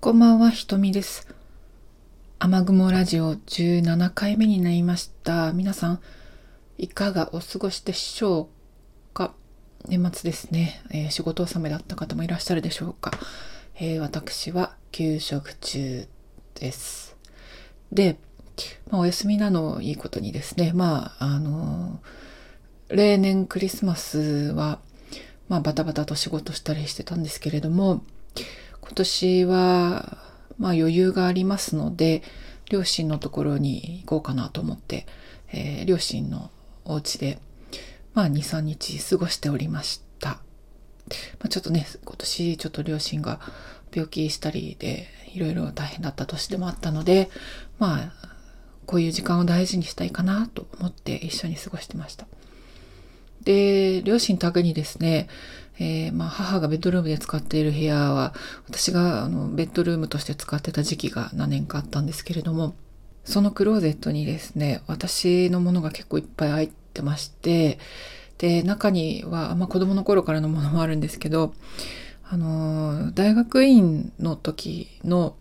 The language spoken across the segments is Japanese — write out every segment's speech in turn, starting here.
こんばんは、ひとみです。雨雲ラジオ17回目になりました。皆さん、いかがお過ごしでしょうか？年末ですね、えー、仕事納めだった方もいらっしゃるでしょうか、えー、私は休職中です。で、まあ、お休みなのをいいことにですね、まあ、あのー、例年クリスマスは、まあ、バタバタと仕事したりしてたんですけれども、今年は、まあ余裕がありますので、両親のところに行こうかなと思って、えー、両親のお家で、まあ2、3日過ごしておりました。まあ、ちょっとね、今年ちょっと両親が病気したりで、いろいろ大変だった年でもあったので、まあ、こういう時間を大事にしたいかなと思って一緒に過ごしてました。で、両親宅にですね、えー、まあ、母がベッドルームで使っている部屋は、私があのベッドルームとして使ってた時期が何年かあったんですけれども、そのクローゼットにですね、私のものが結構いっぱい入ってまして、で、中には、まあ、子供の頃からのものもあるんですけど、あの、大学院の時の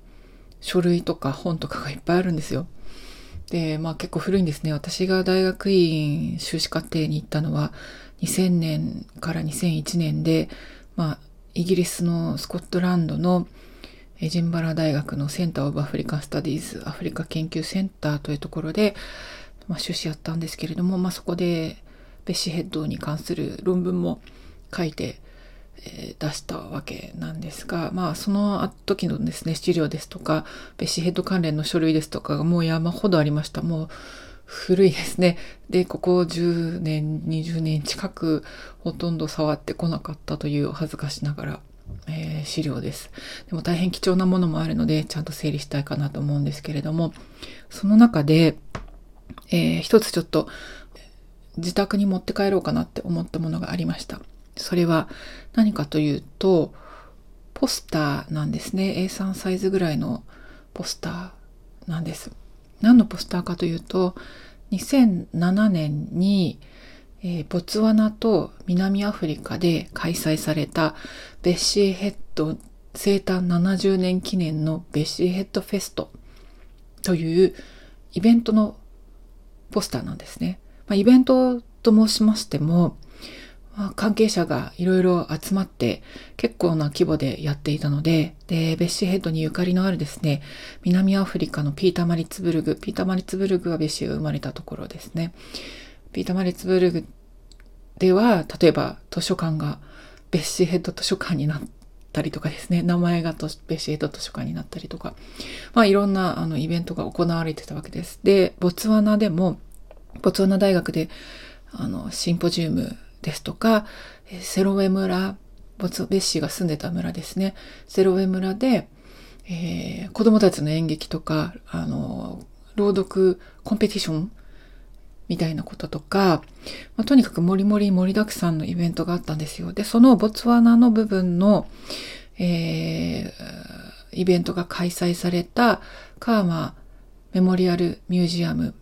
書類とか本とかがいっぱいあるんですよ。で、まあ結構古いんですね。私が大学院修士課程に行ったのは2000年から2001年で、まあイギリスのスコットランドのエジンバラ大学のセンターオブアフリカンスタディーズアフリカ研究センターというところで、まあ、修士やったんですけれども、まあ、そこでベッシーヘッドに関する論文も書いてえ出したわけなんですが、まあその時のですね、資料ですとか、ベシヘッド関連の書類ですとかがもう山ほどありました。もう古いですね。で、ここ10年、20年近くほとんど触ってこなかったという恥ずかしながら、えー、資料です。でも大変貴重なものもあるので、ちゃんと整理したいかなと思うんですけれども、その中で、えー、一つちょっと自宅に持って帰ろうかなって思ったものがありました。それは何かというと、ポスターなんですね。A3 サイズぐらいのポスターなんです。何のポスターかというと、2007年に、えー、ボツワナと南アフリカで開催されたベッシーヘッド生誕70年記念のベッシーヘッドフェストというイベントのポスターなんですね。まあ、イベントと申しましても、関係者がいろいろ集まって結構な規模でやっていたので、で、ベッシーヘッドにゆかりのあるですね、南アフリカのピーター・マリツブルグ、ピーター・マリツブルグはベッシーが生まれたところですね。ピーター・マリツブルグでは、例えば図書館がベッシーヘッド図書館になったりとかですね、名前がとベッシーヘッド図書館になったりとか、まあいろんなあのイベントが行われてたわけです。で、ボツワナでも、ボツワナ大学であのシンポジウムですとか、セロウェ村、ボツベッシーが住んでた村ですね。セロウェ村で、えー、子供たちの演劇とか、あの、朗読コンペティションみたいなこととか、まあ、とにかくもりもり盛りだくさんのイベントがあったんですよ。で、そのボツワナの部分の、えー、イベントが開催されたカーマメモリアルミュージアム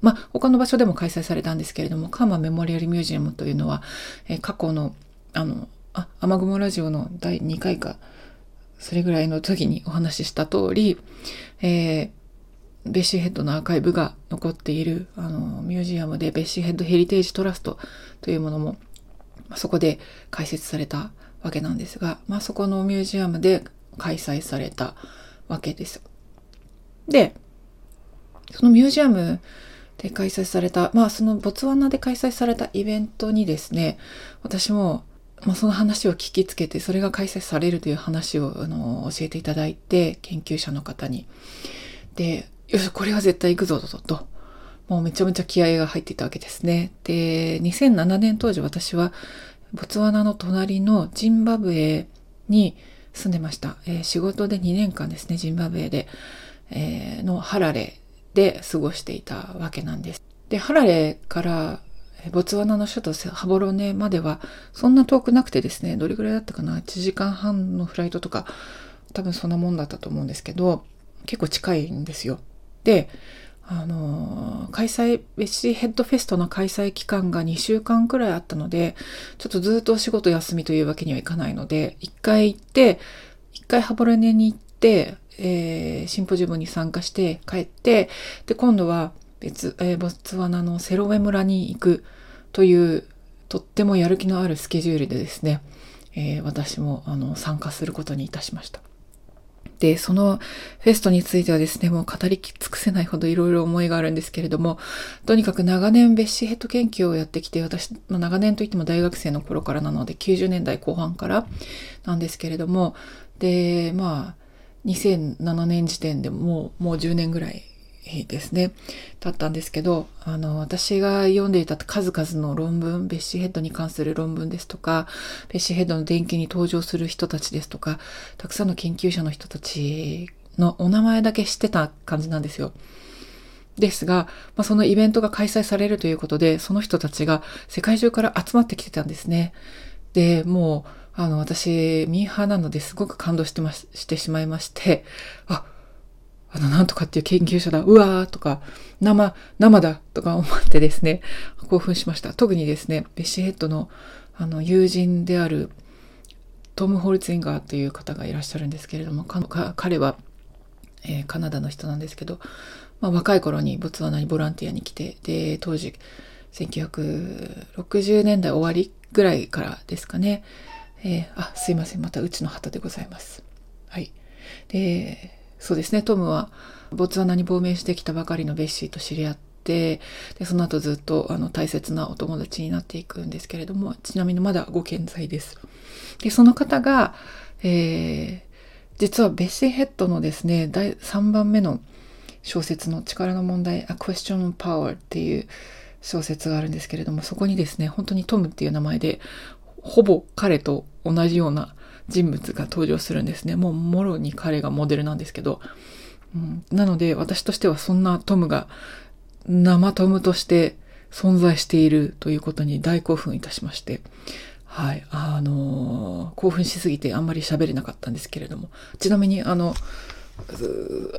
まあ、他の場所でも開催されたんですけれども、カーマメモリアルミュージアムというのは、えー、過去の、あの、あ、雨雲ラジオの第2回か、それぐらいの時にお話しした通り、えー、ベッシーヘッドのアーカイブが残っている、あの、ミュージアムで、ベッシーヘッドヘリテージトラストというものも、まあ、そこで開設されたわけなんですが、まあ、そこのミュージアムで開催されたわけです。で、そのミュージアムで開催された、まあそのボツワナで開催されたイベントにですね、私も、まあ、その話を聞きつけて、それが開催されるという話をあの教えていただいて、研究者の方に。で、よし、これは絶対行くぞと、と。もうめちゃめちゃ気合が入っていたわけですね。で、2007年当時私は、ボツワナの隣のジンバブエに住んでました。えー、仕事で2年間ですね、ジンバブエで、えー、のハラレで過ごしていたわけなんです。で、ハラレからボツワナの首都ハボロネまではそんな遠くなくてですね、どれぐらいだったかな ?1 時間半のフライトとか多分そんなもんだったと思うんですけど、結構近いんですよ。で、あの、開催、ベッシーヘッドフェストの開催期間が2週間くらいあったので、ちょっとずっとお仕事休みというわけにはいかないので、一回行って、一回ハボロネに行って、えー、シンポジウムに参加して帰って、で、今度は別、えー、ボツワナのセロウェ村に行くという、とってもやる気のあるスケジュールでですね、えー、私もあの参加することにいたしました。で、そのフェストについてはですね、もう語り尽くせないほどいろいろ思いがあるんですけれども、とにかく長年ベッシーヘッド研究をやってきて、私、まあ、長年といっても大学生の頃からなので、90年代後半からなんですけれども、で、まあ、2007年時点でもう、もう10年ぐらいですね、だったんですけど、あの、私が読んでいた数々の論文、ベッシーヘッドに関する論文ですとか、ベッシーヘッドの電気に登場する人たちですとか、たくさんの研究者の人たちのお名前だけ知ってた感じなんですよ。ですが、まあ、そのイベントが開催されるということで、その人たちが世界中から集まってきてたんですね。で、もう、あの、私、ミーハーなのですごく感動してましてしまいまして、あ、あの、なんとかっていう研究者だ、うわーとか、生、生だとか思ってですね、興奮しました。特にですね、ベッシーヘッドのあの友人であるトム・ホルツィンガーという方がいらっしゃるんですけれども、彼は、えー、カナダの人なんですけど、まあ、若い頃にボツワナにボランティアに来て、で、当時、1960年代終わりぐらいからですかね、えー、あ、すいません、またうちの旗でございます。はい。で、そうですね、トムはボツワナに亡命してきたばかりのベッシーと知り合って、で、その後ずっとあの大切なお友達になっていくんですけれども、ちなみにまだご健在です。で、その方が、えー、実はベッシーヘッドのですね、第3番目の小説の力の問題、A Question of Power っていう小説があるんですけれども、そこにですね、本当にトムっていう名前で、ほぼ彼と同じような人物が登場するんですね。もうもろに彼がモデルなんですけど。うん、なので私としてはそんなトムが生トムとして存在しているということに大興奮いたしまして。はい。あのー、興奮しすぎてあんまり喋れなかったんですけれども。ちなみにあの、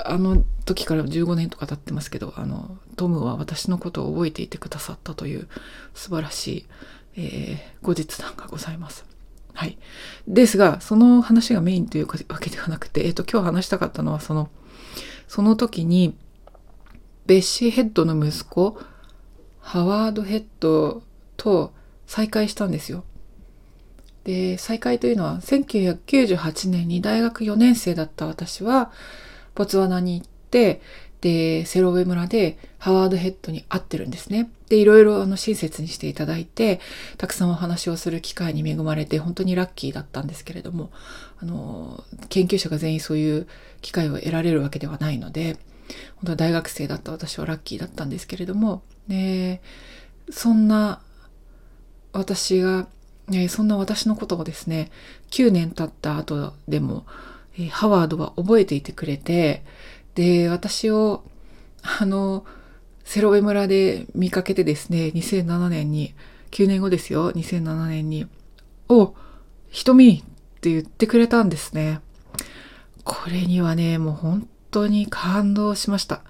あの時から15年とか経ってますけど、あの、トムは私のことを覚えていてくださったという素晴らしい、えー、後日談がございます。はい。ですが、その話がメインというわけではなくて、えっ、と、今日話したかったのは、その、その時に、ベッシーヘッドの息子、ハワードヘッドと再会したんですよ。で、再会というのは、1998年に大学4年生だった私は、ボツワナに行って、で、セロウェ村でハワードヘッドに会ってるんですね。で、いろいろあの親切にしていただいて、たくさんお話をする機会に恵まれて、本当にラッキーだったんですけれども、あの、研究者が全員そういう機会を得られるわけではないので、本当は大学生だった私はラッキーだったんですけれども、で、そんな私が、そんな私のことをですね、9年経った後でも、ハワードは覚えていてくれて、で、私を、あの、セロウェ村で見かけてですね、2007年に、9年後ですよ、2007年に、お、瞳って言ってくれたんですね。これにはね、もう本当に感動しました。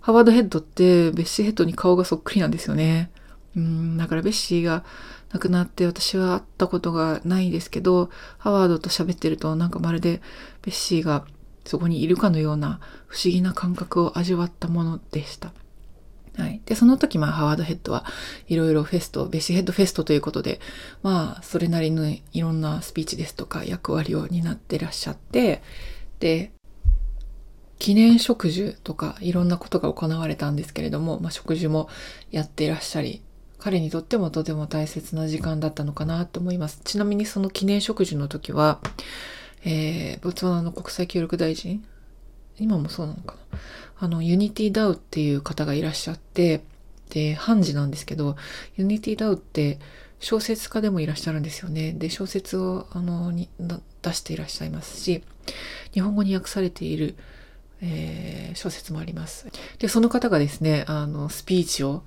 ハワードヘッドってベッシーヘッドに顔がそっくりなんですよね。うん、だからベッシーが亡くなって私は会ったことがないですけど、ハワードと喋ってるとなんかまるでベッシーがそこにいるかのような不思議な感覚を味わったものでした。はい。で、その時、まあ、ハワードヘッドはいろいろフェスト、ベシヘッドフェストということで、まあ、それなりのいろんなスピーチですとか役割を担ってらっしゃって、で、記念植樹とかいろんなことが行われたんですけれども、まあ、植樹もやっていらっしゃり、彼にとってもとても大切な時間だったのかなと思います。ちなみにその記念植樹の時は、えー、ボツワナの国際協力大臣？今もそうなのかな？あの、ユニティダウっていう方がいらっしゃって、で、判事なんですけど、ユニティダウって小説家でもいらっしゃるんですよね。で、小説を、あの、に出していらっしゃいますし、日本語に訳されている、えー、小説もあります。で、その方がですね、あの、スピーチを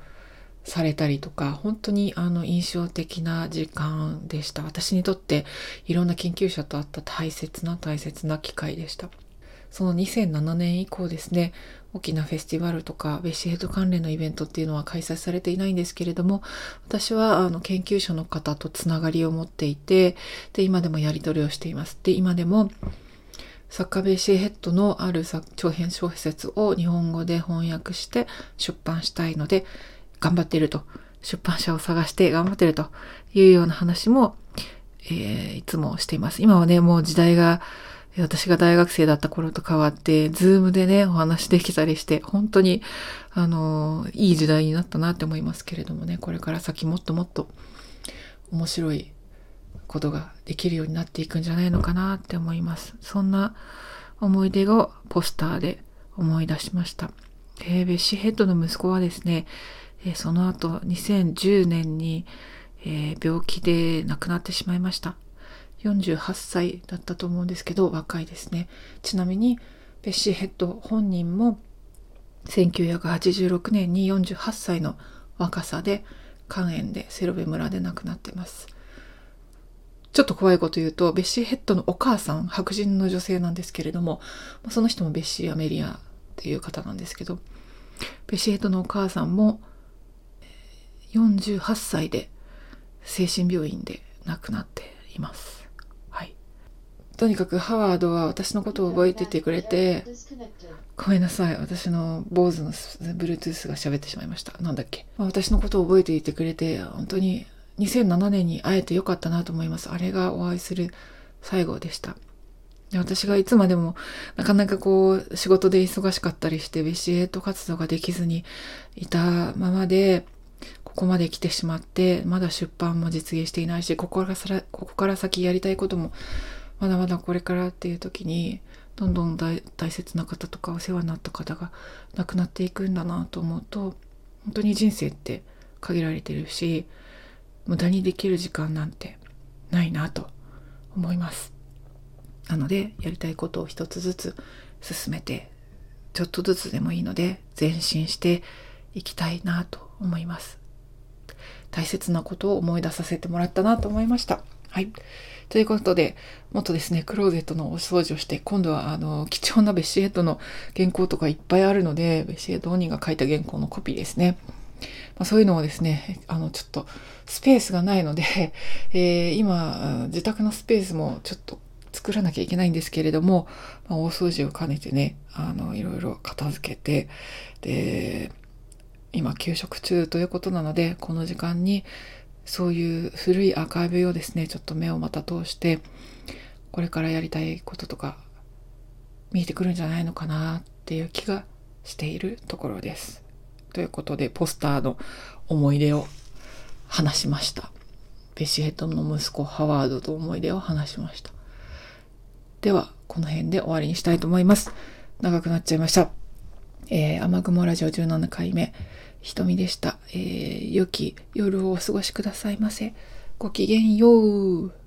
されたりとか、本当にあの印象的な時間でした。私にとっていろんな研究者と会った大切な大切な機会でした。その2007年以降ですね、大きなフェスティバルとかベッシーヘッド関連のイベントっていうのは開催されていないんですけれども、私はあの研究者の方とつながりを持っていて、で、今でもやり取りをしています。で、今でも作家ベッシー・ヘッドのある長編小説を日本語で翻訳して出版したいので頑張っていると。出版社を探して頑張っているというような話も、えー、いつもしています。今はね、もう時代が私が大学生だった頃と変わって、 Zoom でね、お話できたりして、本当に、あの、いい時代になったなって思いますけれどもね、これから先もっともっと面白いことができるようになっていくんじゃないのかなって思います。そんな思い出をポスターで思い出しました。えー、ベッシーヘッドの息子はですね、え、その後2010年に、え、病気で亡くなってしまいました。48歳だったと思うんですけど、若いですね。ちなみに、ベッシーヘッド本人も、1986年に48歳の若さで肝炎でセロベ村で亡くなってます。ちょっと怖いこと言うと、ベッシーヘッドのお母さん、白人の女性なんですけれども、その人もベッシー・アメリアっていう方なんですけど、ベッシーヘッドのお母さんも48歳で精神病院で亡くなっています。はいとにかくハワードは私のことを覚えていてくれて、ごめんなさい。私の坊主の Bluetooth が喋ってしまいました。なんだっけ。私のことを覚えていてくれて、本当に2007年に会えてよかったなと思います。あれがお会いする最後でした。で私がいつまでもなかなかこう仕事で忙しかったりしてベシエット活動ができずにいたままでここまで来てしまってまだ出版も実現していないしここからここから先やりたいこともまだまだこれからっていう時にどんどん大切な方とかお世話になった方が亡くなっていくんだなと思うと本当に人生って限られてるし無駄にできる時間なんてないなと思います。なのでやりたいことを一つずつ進めてちょっとずつでもいいので前進していきたいなと思います。大切なことを思い出させてもらったなと思いました。はい。ということで、もっとですね、クローゼットのお掃除をして、今度はあの、貴重なベッシーヘッドの原稿とかいっぱいあるので、ベッシーヘッド本人が書いた原稿のコピーですね。まあ、そういうのをですね、あの、ちょっとスペースがないので、えー、今、自宅のスペースもちょっと作らなきゃいけないんですけれども、まあ、大掃除を兼ねてね、あの、いろいろ片付けて、で、今休職中ということなので、この時間にそういう古いアーカイブをですね、ちょっと目をまた通して、これからやりたいこととか見えてくるんじゃないのかなっていう気がしているところです。ということで、ポスターの思い出を話しました。ベシヘッドの息子ハワードと思い出を話しました。では、この辺で終わりにしたいと思います。長くなっちゃいました。えー、雨雲ラジオ17回目。瞳でした。えー、良き夜をお過ごしくださいませ。ごきげんよう。